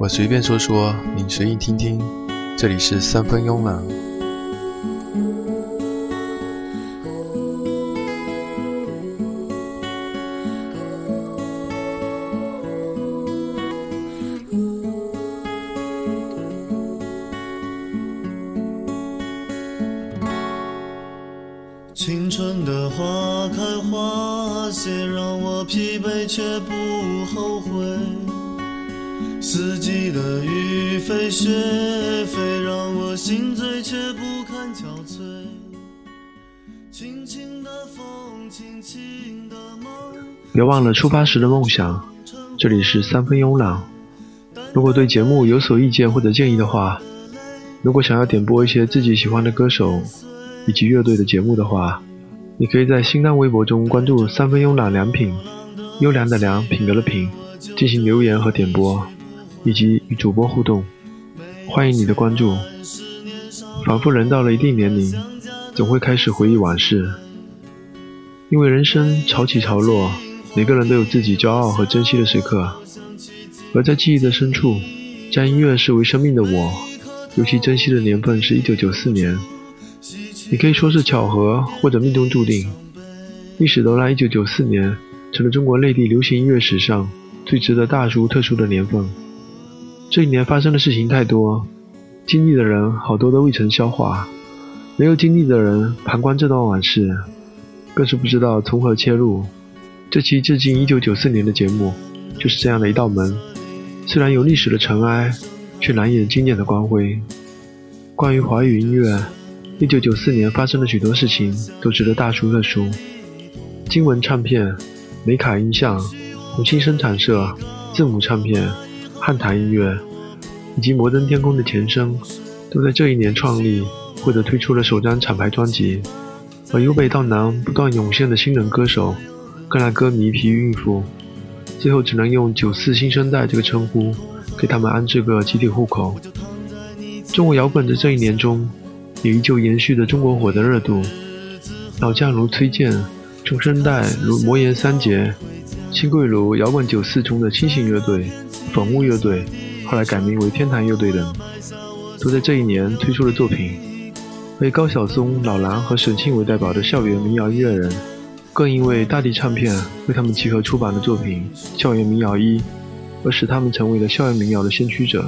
我随便说说，你随意听听。这里是三分慵懒。别忘了出发时的梦想。这里是三分慵懒。如果对节目有所意见或者建议的话，如果想要点播一些自己喜欢的歌手以及乐队的节目的话，你可以在新浪微博中关注“三分慵懒良品”，优良的良，品格的品，进行留言和点播。以及与主播互动，欢迎你的关注。仿佛人到了一定年龄，总会开始回忆往事，因为人生潮起潮落，每个人都有自己骄傲和珍惜的时刻。而在记忆的深处，将音乐视为生命的我，尤其珍惜的年份是一九九四年。你可以说是巧合，或者命中注定。历史都让一九九四年成了中国内地流行音乐史上最值得大书特书的年份。这一年发生的事情太多，经历的人好多都未曾消化，没有经历的人旁观这段往事，更是不知道从何切入。这期致敬1994年的节目，就是这样的一道门。虽然有历史的尘埃，却难掩经典的光辉。关于华语音乐，1994年发生的许多事情都值得大书特书。金文唱片、美卡音像、红星生产社、字母唱片。汉唐音乐以及摩登天空的前身，都在这一年创立或者推出了首张厂牌专辑。而由北到南不断涌现的新人歌手，更让歌迷疲于应付，最后只能用“九四新生代”这个称呼，给他们安置个集体户口。中国摇滚在这一年中，也依旧延续着中国火的热度。老将如崔健，中生代如魔岩三杰，新贵如摇滚九四中的清醒乐队。粉雾乐队，后来改名为天坛乐队等，都在这一年推出了作品。为高晓松、老狼和沈庆为代表的校园民谣音乐人，更因为大地唱片为他们集合出版的作品《校园民谣一》，而使他们成为了校园民谣的先驱者。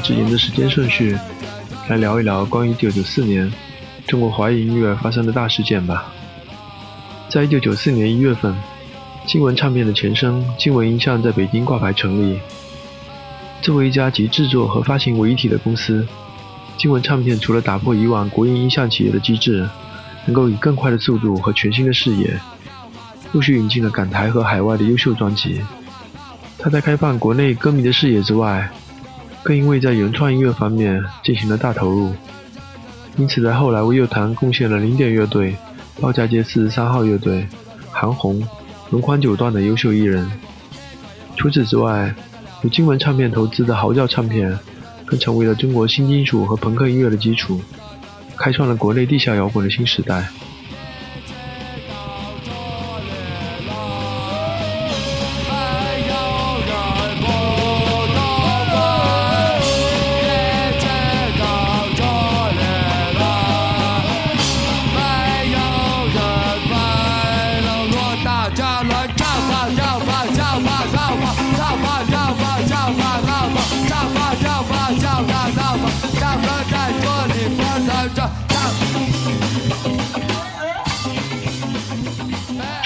致沿着时间顺序来聊一聊关于1994年中国华语音乐发生的大事件吧。在1994年1月份，金文唱片的前身金文音像在北京挂牌成立。作为一家集制作和发行为一体的公司，金文唱片除了打破以往国营音像企业的机制，能够以更快的速度和全新的视野，陆续引进了港台和海外的优秀专辑。他在开放国内歌迷的视野之外，更因为在原创音乐方面进行了大投入，因此在后来为乐坛贡献了零点乐队、包家街四十三号乐队、韩红、龙宽九段的优秀艺人。除此之外，由金文唱片投资的嚎叫唱片，更成为了中国新金属和朋克音乐的基础，开创了国内地下摇滚的新时代。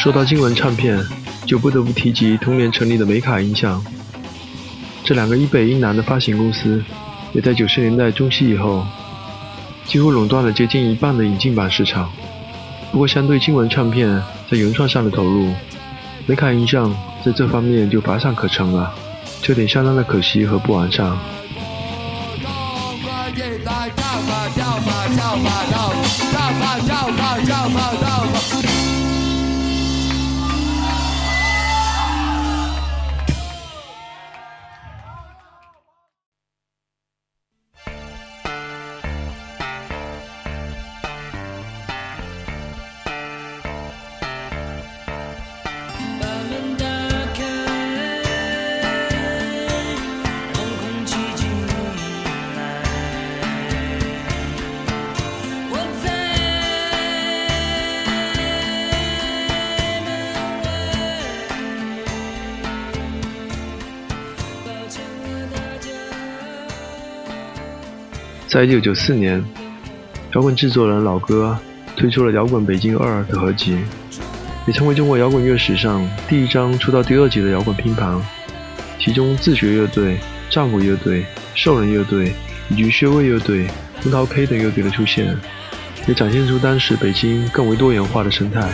说到金文唱片，就不得不提及同年成立的美卡音像。这两个一北一南的发行公司，也在九十年代中期以后，几乎垄断了接近一半的引进版市场。不过，相对金文唱片在原创上的投入，美卡音像在这方面就乏善可陈了，这点相当的可惜和不完善。在一九九四年，摇滚制作人老哥推出了《摇滚北京二》的合集，也成为中国摇滚乐史上第一张出到第二集的摇滚拼盘。其中，自学乐队、战鼓乐队、兽人乐队以及薛卫乐队、红桃 K 等乐队的出现，也展现出当时北京更为多元化的生态。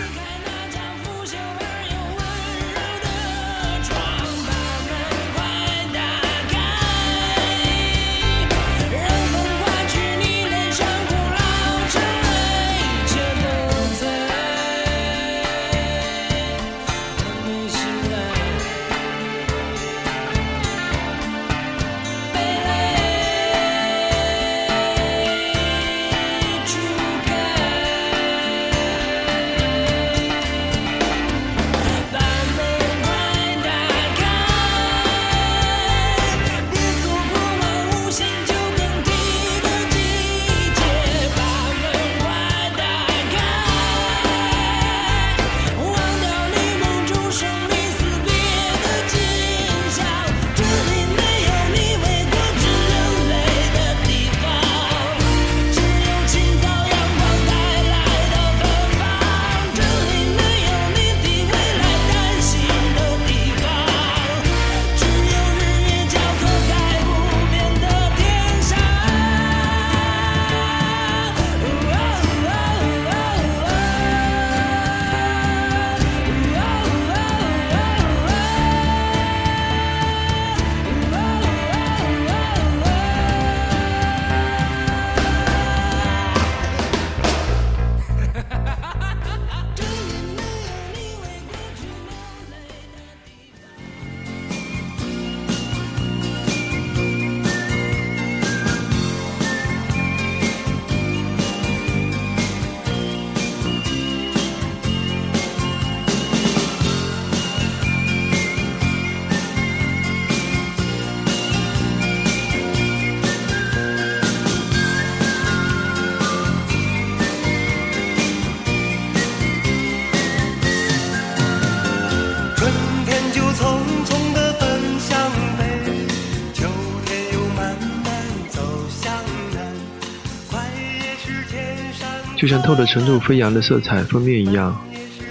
就像透着尘土飞扬的色彩封面一样，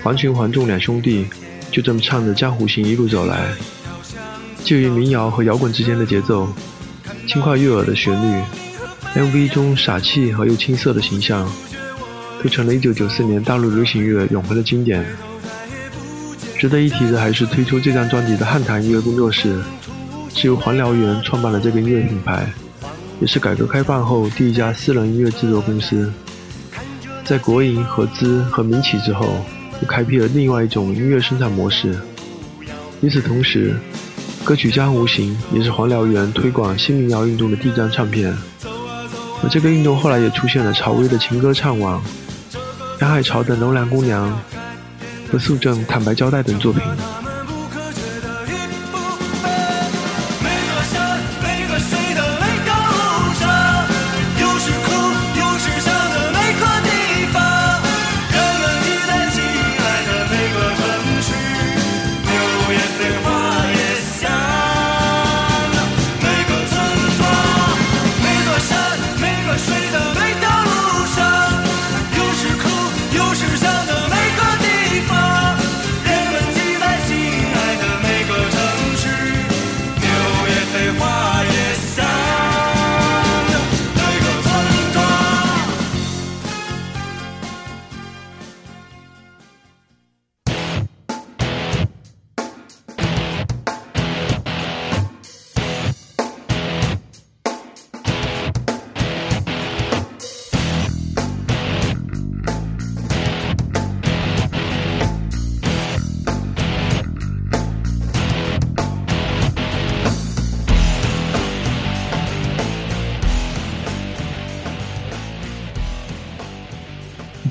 黄群、黄仲两兄弟就这么唱着《江湖行》一路走来，介于民谣和摇滚之间的节奏，轻快悦耳的旋律，MV 中傻气和又青涩的形象，都成了一九九四年大陆流行乐永恒的经典。值得一提的还是推出这张专辑的汉唐音乐工作室，是由黄燎原创办了这个音乐品牌，也是改革开放后第一家私人音乐制作公司。在国营合资和民企之后。又开辟了另外一种音乐生产模式。与此同时，歌曲《江湖行》也是黄燎原推广新民谣运动的第一张唱片。而这个运动后来也出现了曹薇的情歌唱网、杨海潮的《楼兰姑娘》和素正《坦白交代》等作品。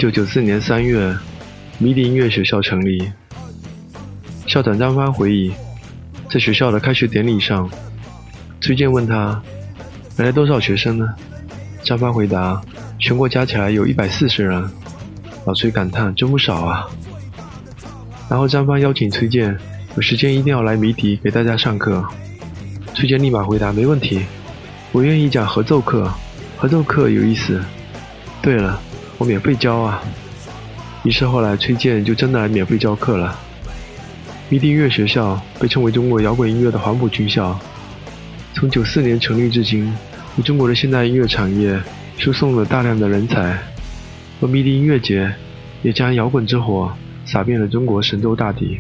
九九四年三月，迷笛音乐学校成立。校长张帆回忆，在学校的开学典礼上，崔健问他：“来了多少学生呢？”张帆回答：“全国加起来有一百四十人。”老崔感叹：“真不少啊！”然后张帆邀请崔健，有时间一定要来迷笛给大家上课。崔健立马回答：“没问题，我愿意讲合奏课，合奏课有意思。对了。”我免费教啊！于是后来崔健就真的来免费教课了。迷笛音乐学校被称为中国摇滚音乐的黄埔军校，从九四年成立至今，为中国的现代音乐产业输送了大量的人才。而迷笛音乐节也将摇滚之火撒遍了中国神州大地。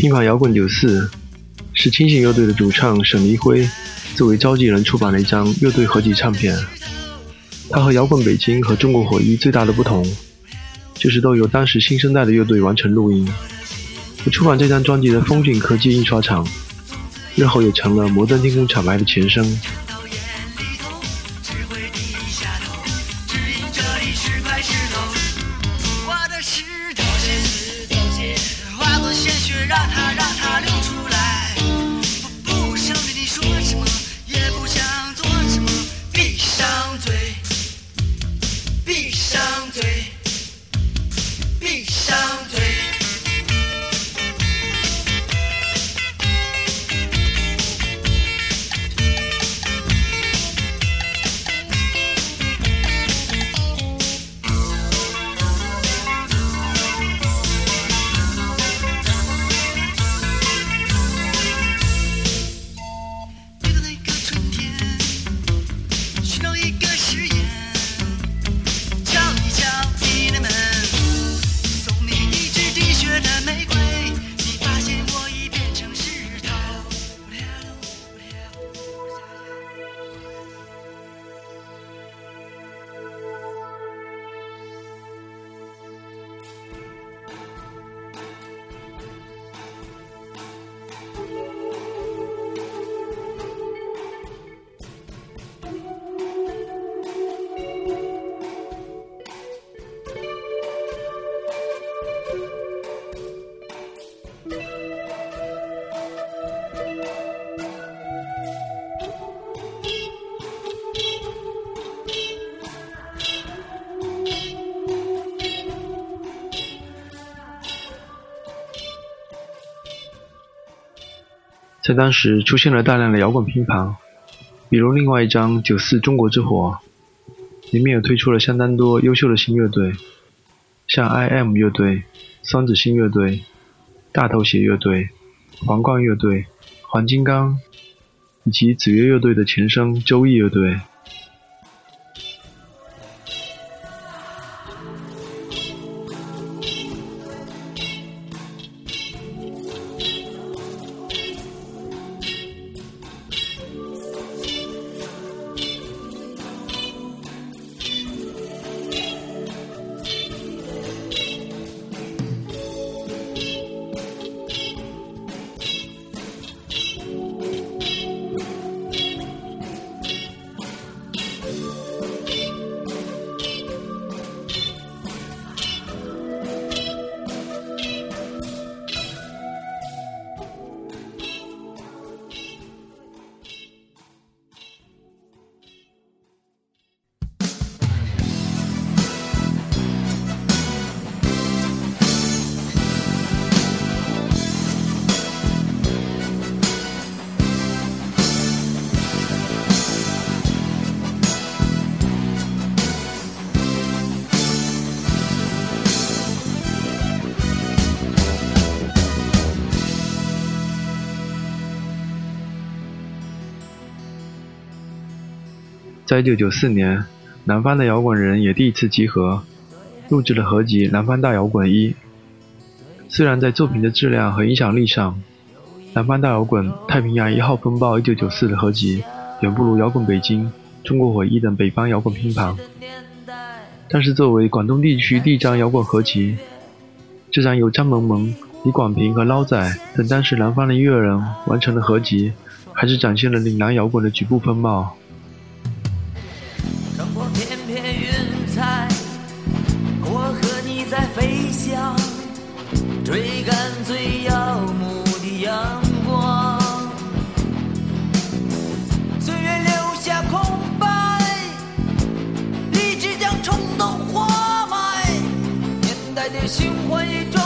乒乓摇滚九四是清醒乐队的主唱沈黎辉作为召集人出版的一张乐队合集唱片。它和摇滚北京和中国火一最大的不同，就是都由当时新生代的乐队完成录音。出版这张专辑的风景科技印刷厂，日后也成了摩登天空厂牌的前身。在当时出现了大量的摇滚拼盘，比如另外一张《九四中国之火》，里面有推出了相当多优秀的新乐队，像 I.M 乐队、双子星乐队、大头鞋乐队、皇冠乐队、黄金刚，以及子月乐队的前身周易乐队。在一九九四年，南方的摇滚人也第一次集合，录制了合集《南方大摇滚一》。虽然在作品的质量和影响力上，《南方大摇滚》《太平洋一号风暴》一九九四的合集远不如《摇滚北京》《中国回忆》等北方摇滚拼盘，但是作为广东地区第一张摇滚合集，这张由张萌萌、李广平和捞仔等当时南方的音乐人完成的合集，还是展现了岭南摇滚的局部风貌。循环已终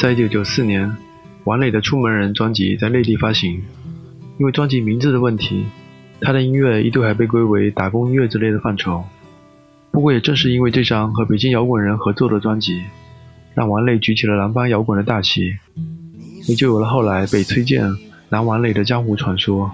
在一九九四年，王磊的《出门人》专辑在内地发行。因为专辑名字的问题，他的音乐一度还被归为打工音乐之类的范畴。不过也正是因为这张和北京摇滚人合作的专辑，让王磊举起了南方摇滚的大旗，也就有了后来被推荐、南王磊的江湖传说。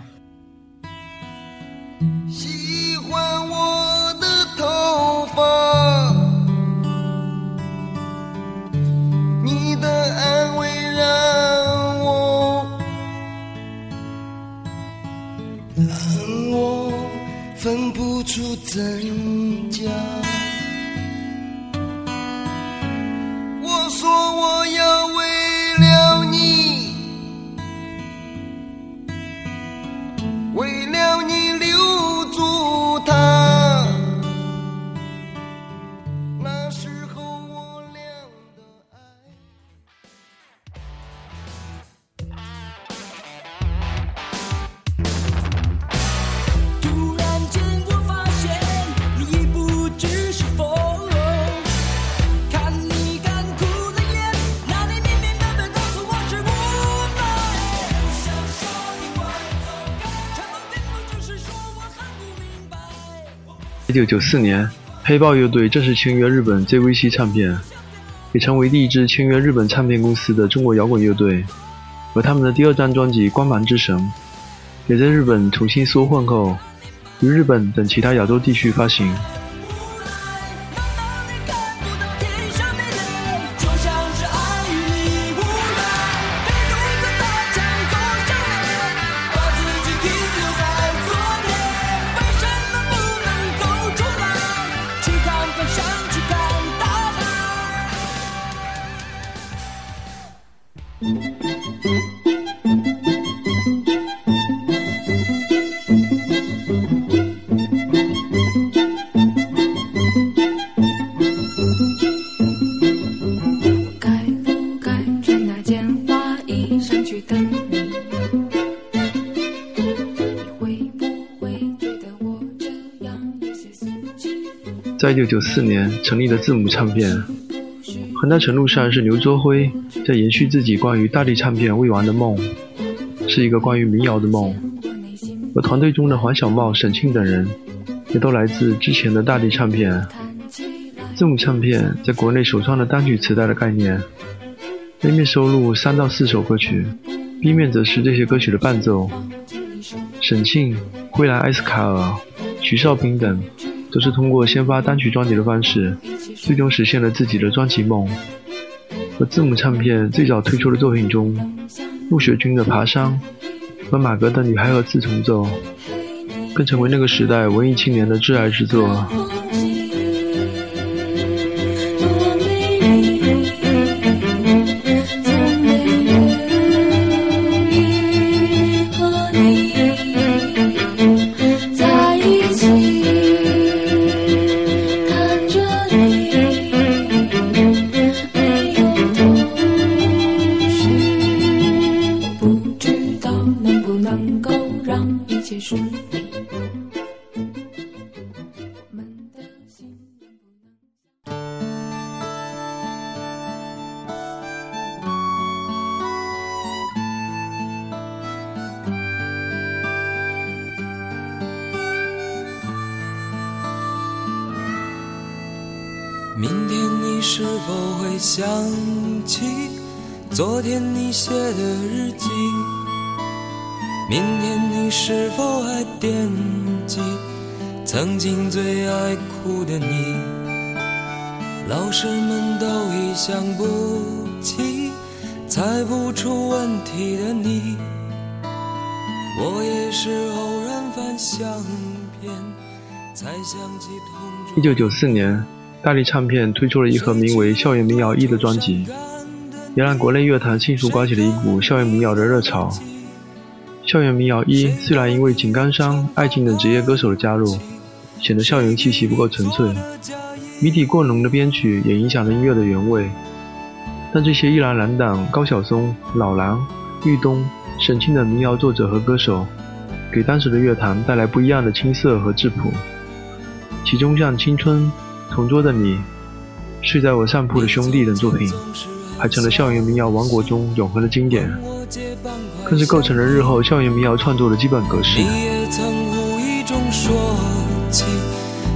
让我分不出真假。1994年，黑豹乐队正式签约日本 JVC 唱片，也成为第一支签约日本唱片公司的中国摇滚乐队。而他们的第二张专辑《光芒之神》也在日本重新缩混后，于日本等其他亚洲地区发行。在一九九四年成立的字母唱片，很大程度上是刘卓辉在延续自己关于大地唱片未完的梦，是一个关于民谣的梦。而团队中的黄小茂、沈庆等人，也都来自之前的大地唱片。字母唱片在国内首创了单曲磁带的概念，A 面收录三到四首歌曲，B 面则是这些歌曲的伴奏。沈庆、灰蓝埃斯卡尔、徐少斌等，都是通过先发单曲专辑的方式，最终实现了自己的专辑梦。和字母唱片最早推出的作品中，陆雪君的《爬山》和马格的《女孩和四重奏》，更成为那个时代文艺青年的挚爱之作。一九九四年，大力唱片推出了一盒名为《校园民谣一》的专辑，也让国内乐坛迅速刮起了一股校园民谣的热潮。校园民谣一虽然因为井冈山、爱情等职业歌手的加入，显得校园气息不够纯粹，谜底过浓的编曲也影响了音乐的原味。但这些一郎、蓝党、高晓松、老狼、玉东、沈庆等民谣作者和歌手，给当时的乐坛带来不一样的青涩和质朴。其中像《青春》《同桌的你》《睡在我上铺的兄弟》等作品，还成了校园民谣王国中永恒的经典，更是构成了日后校园民谣创作的基本格式。你也曾无意中说起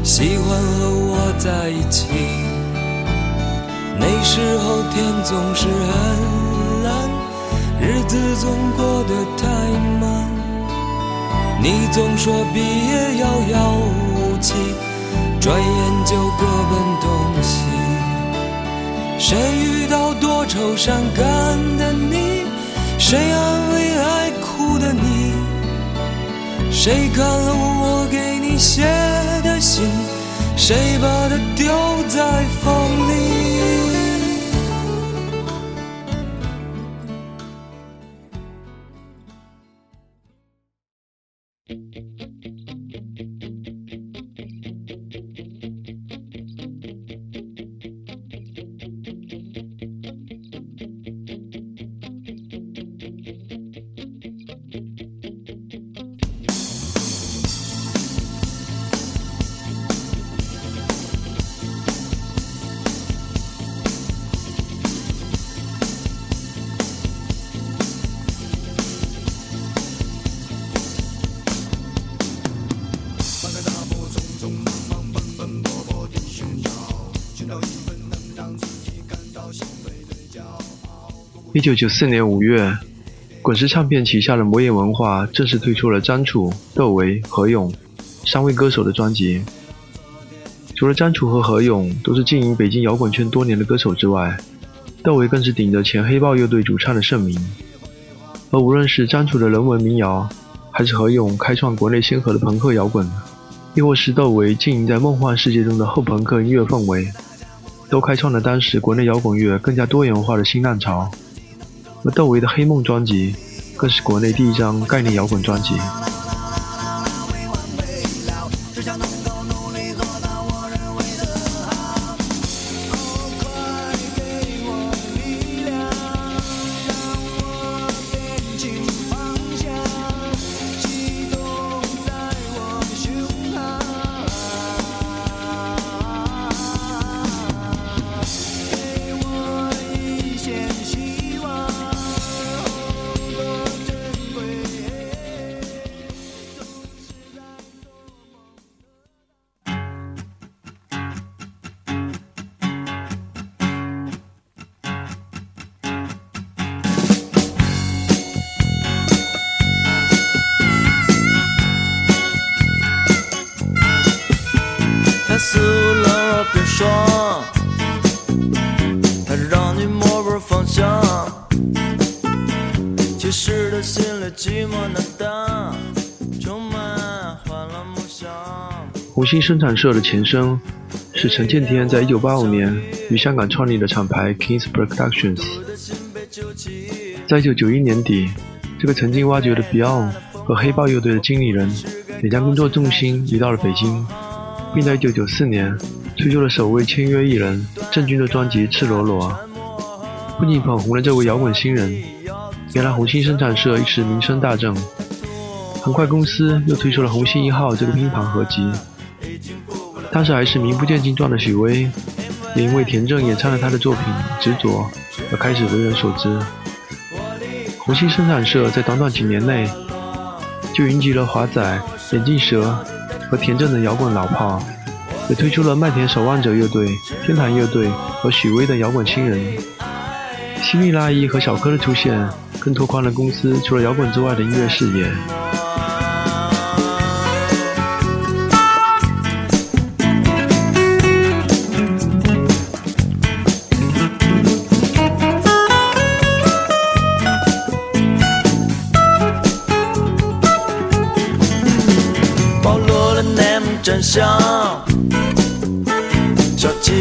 喜欢和我在一起，那时候天总是很蓝，日子总过得太慢。你总说毕业遥遥无期，转眼就各奔东西。谁遇到多愁善感的你？谁安慰爱哭的你？谁看了我给你写的信？谁把它丢在风里？一九九四年五月，滚石唱片旗下的魔岩文化正式推出了张楚、窦唯、何勇三位歌手的专辑。除了张楚和何勇都是经营北京摇滚圈多年的歌手之外，窦唯更是顶着前黑豹乐队主唱的盛名。而无论是张楚的人文民谣，还是何勇开创国内先河的朋克摇滚，亦或是窦唯经营在梦幻世界中的后朋克音乐氛围，都开创了当时国内摇滚乐更加多元化的新浪潮。而窦唯的《黑梦》专辑，更是国内第一张概念摇滚专辑。红星生产社的前身是陈建天在1985年于香港创立的厂牌 Kings Productions。在1991年底，这个曾经挖掘的 Beyond 和黑豹乐队的经理人也将工作重心移到了北京，并在1994年推出了首位签约艺人郑钧的专辑《赤裸裸》。不仅捧红了这位摇滚新人，也让红星生产社一时名声大振。很快，公司又推出了《红星一号》这个拼盘合集。当时还是名不见经传的许巍，也因为田震演唱了他的作品《执着》而开始为人所知。红星生产社在短短几年内，就云集了华仔、眼镜蛇和田震的摇滚老炮，也推出了麦田守望者乐队、天堂乐队和许巍的摇滚新人。希利拉伊和小柯的出现，更拓宽了公司除了摇滚之外的音乐视野。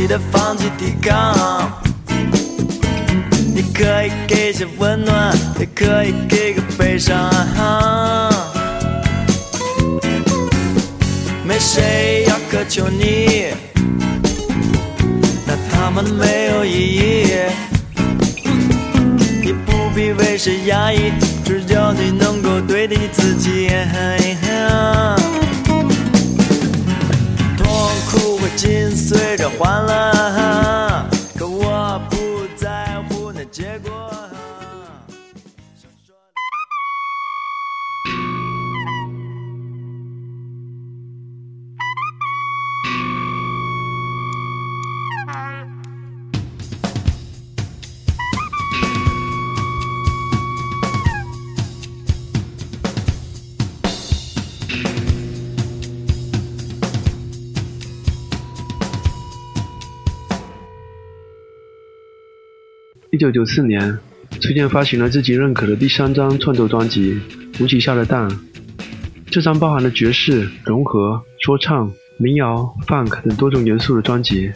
的放弃抵抗。你可以给些温暖，也可以给个悲伤。没谁要苛求你，那他们没有意义。你不必为谁压抑，只要你能够对得起自己。欢乐。一九九四年，崔健发行了自己认可的第三张创作专辑《无极下的蛋》。这张包含了爵士、融合、说唱、民谣、funk 等多种元素的专辑，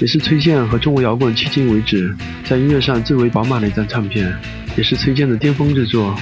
也是崔健和中国摇滚迄今为止在音乐上最为饱满的一张唱片，也是崔健的巅峰之作。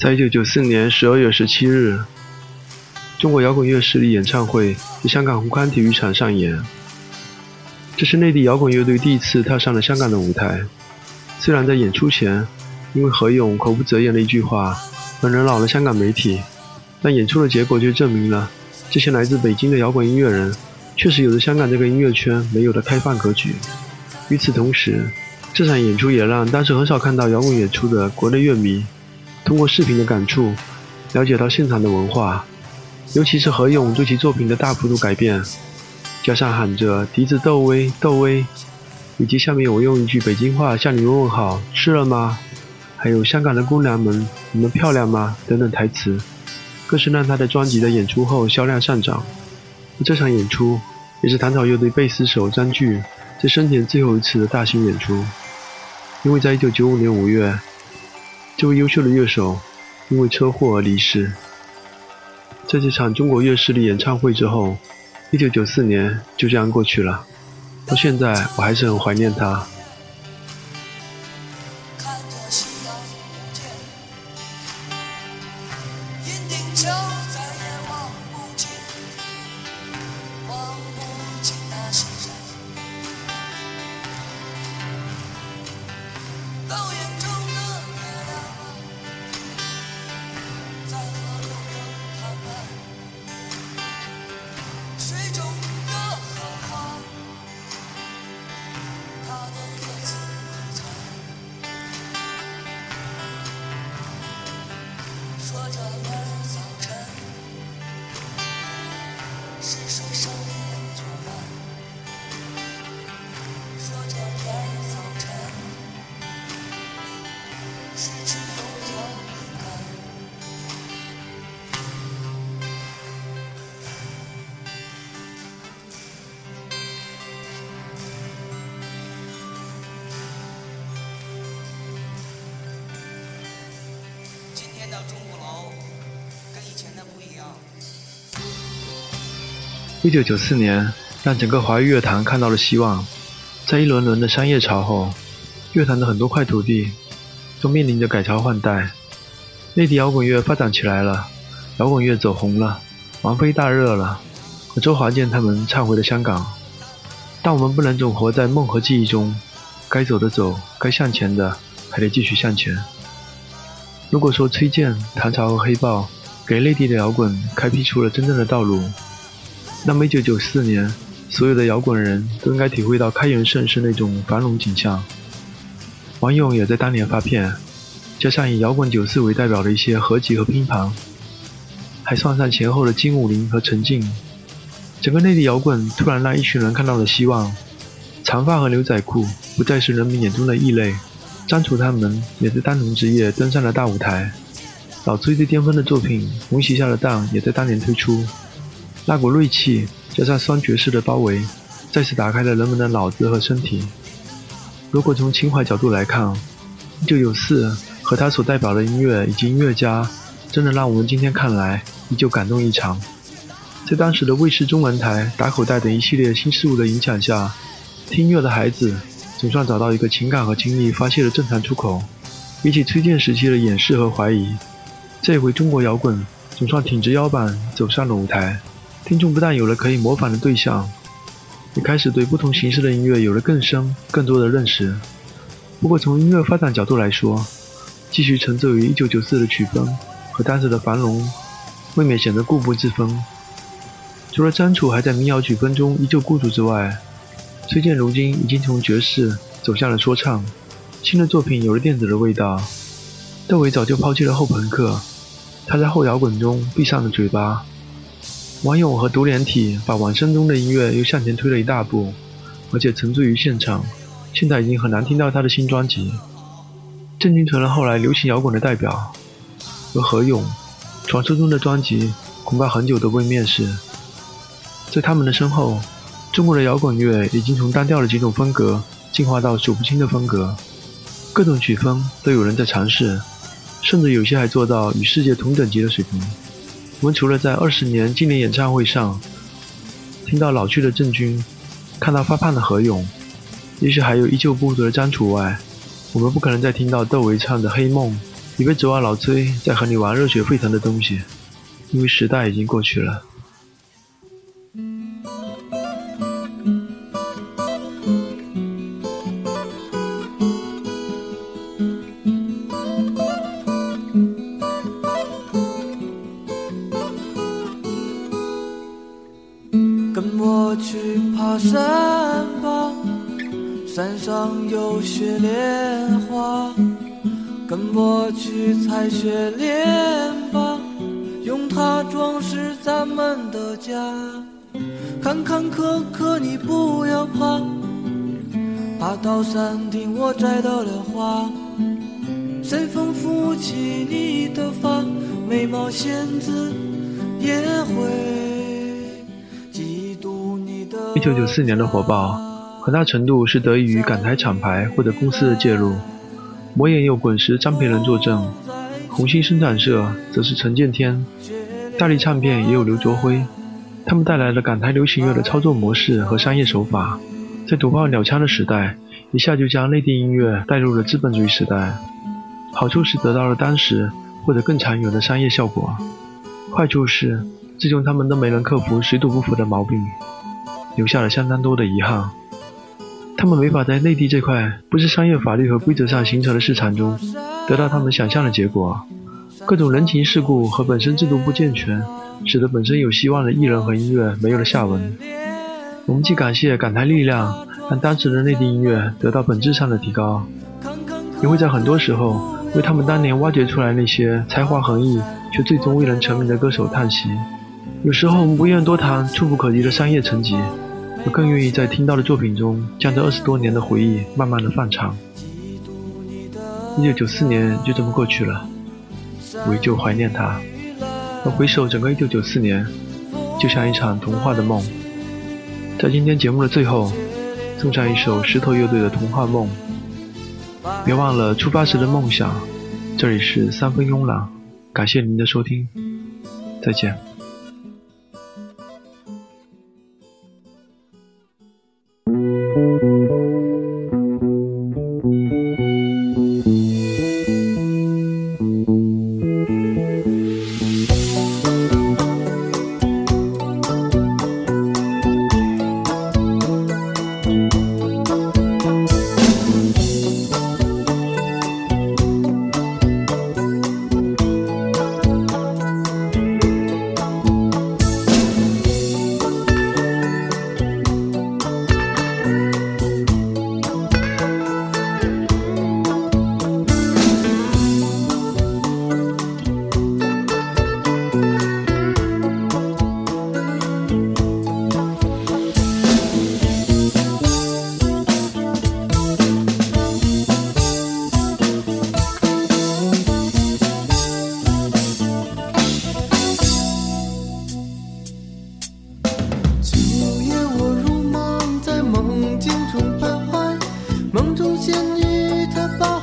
在一九九四年十二月十七日，中国摇滚乐势力演唱会在香港红磡体育场上演。这是内地摇滚乐队第一次踏上了香港的舞台。虽然在演出前，因为何勇口不择言的一句话，让人扰了香港媒体，但演出的结果却证明了这些来自北京的摇滚音乐人，确实有着香港这个音乐圈没有的开放格局。与此同时，这场演出也让当时很少看到摇滚演出的国内乐迷，通过视频的感触，了解到现场的文化，尤其是何勇对其作品的大幅度改变，加上喊着“笛子窦唯，窦唯”，以及下面我用一句北京话向你们问好，吃了吗？还有香港的姑娘们，你们漂亮吗？等等台词，更是让他的专辑的演出后销量上涨。这场演出也是唐朝乐队贝斯手张炬在生前最后一次的大型演出，因为在1995年5月，这位优秀的乐手因为车祸而离世。在这场中国乐势力演唱会之后一九九四年就这样过去了。到现在，我还是很怀念他。1994年，让整个华语乐坛看到了希望。在一轮轮的商业潮后，乐坛的很多块土地都面临着改朝换代。内地摇滚乐发展起来了，摇滚乐走红了，王菲大热了，和周华健他们唱回了香港。但我们不能总活在梦和记忆中，该走的走，该向前的还得继续向前。如果说崔健、唐朝和黑豹给内地的摇滚开辟出了真正的道路，那么1994年，所有的摇滚人都应该体会到开元盛世那种繁荣景象。王勇也在当年发片，加上以摇滚九四为代表的一些合集和拼盘，还算上前后的金武林和陈静，整个内地摇滚突然让一群人看到了希望。长发和牛仔裤不再是人们眼中的异类，张楚他们也在当年之夜登上了大舞台。老崔最巅峰的作品《红旗下的蛋》也在当年推出，那股锐气加上双爵士的包围，再次打开了人们的脑子和身体。如果从情怀角度来看，1994和他所代表的音乐以及音乐家，真的让我们今天看来依旧感动异常。在当时的卫视中文台、打口袋等一系列新事物的影响下，听音乐的孩子总算找到一个情感和经历发泄的正常出口。比起崔健时期的掩饰和怀疑，这回中国摇滚总算挺直腰板走上了舞台。听众不但有了可以模仿的对象，也开始对不同形式的音乐有了更深、更多的认识。不过从音乐发展角度来说，继续沉醉于1994的曲风和当时的繁荣，未免显得固步自封。除了张楚还在民谣曲风中依旧孤独之外，崔健如今已经从爵士走向了说唱，新的作品有了电子的味道。窦唯早就抛弃了后朋克，他在后摇滚中闭上了嘴巴。王勇和独联体把往生中的音乐又向前推了一大步，而且沉醉于现场，现在已经很难听到他的新专辑。郑钧成了后来流行摇滚的代表，而何勇，传说中的专辑恐怕很久都未面世。在他们的身后，中国的摇滚乐已经从单调的几种风格进化到数不清的风格，各种曲风都有人在尝试，甚至有些还做到与世界同等级的水平。我们除了在二十年纪念演唱会上听到老去的郑钧，看到发胖的何勇，也许还有依旧孤独的张楚外，我们不可能再听到窦唯唱的《黑梦》，以为指望老崔在和你玩热血沸腾的东西，因为时代已经过去了。爬山吧，山上有雪莲花。跟我去采雪莲吧，用它装饰咱们的家。坎坎坷坷你不要怕，爬到山顶我摘到了花。随风拂起你的发，眉毛仙子也会。一九九四年的火爆，很大程度是得益于港台厂牌或者公司的介入。魔岩有滚石、张培仁坐镇，红星生产社则是陈建天，大力唱片也有刘卓辉。他们带来了港台流行乐的操作模式和商业手法，在土炮鸟枪的时代，一下就将内地音乐带入了资本主义时代。好处是得到了当时或者更长远的商业效果，坏处是最终他们都没能克服水土不服的毛病，留下了相当多的遗憾。他们没法在内地这块不是商业法律和规则上形成的市场中得到他们想象的结果，各种人情世故和本身制度不健全，使得本身有希望的艺人和音乐没有了下文。我们既感谢港台力量让当时的内地音乐得到本质上的提高，也会在很多时候为他们当年挖掘出来那些才华横溢却最终未能成名的歌手叹息。有时候我们不愿多谈触不可及的商业成绩。我更愿意在听到的作品中，将这二十多年的回忆慢慢的放长。一九九四年就这么过去了，我依旧怀念它。而回首整个一九九四年，就像一场童话的梦。在今天节目的最后，送上一首石头乐队的《童话梦》。别忘了出发时的梦想。这里是三分慵懒，感谢您的收听，再见。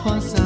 croissant.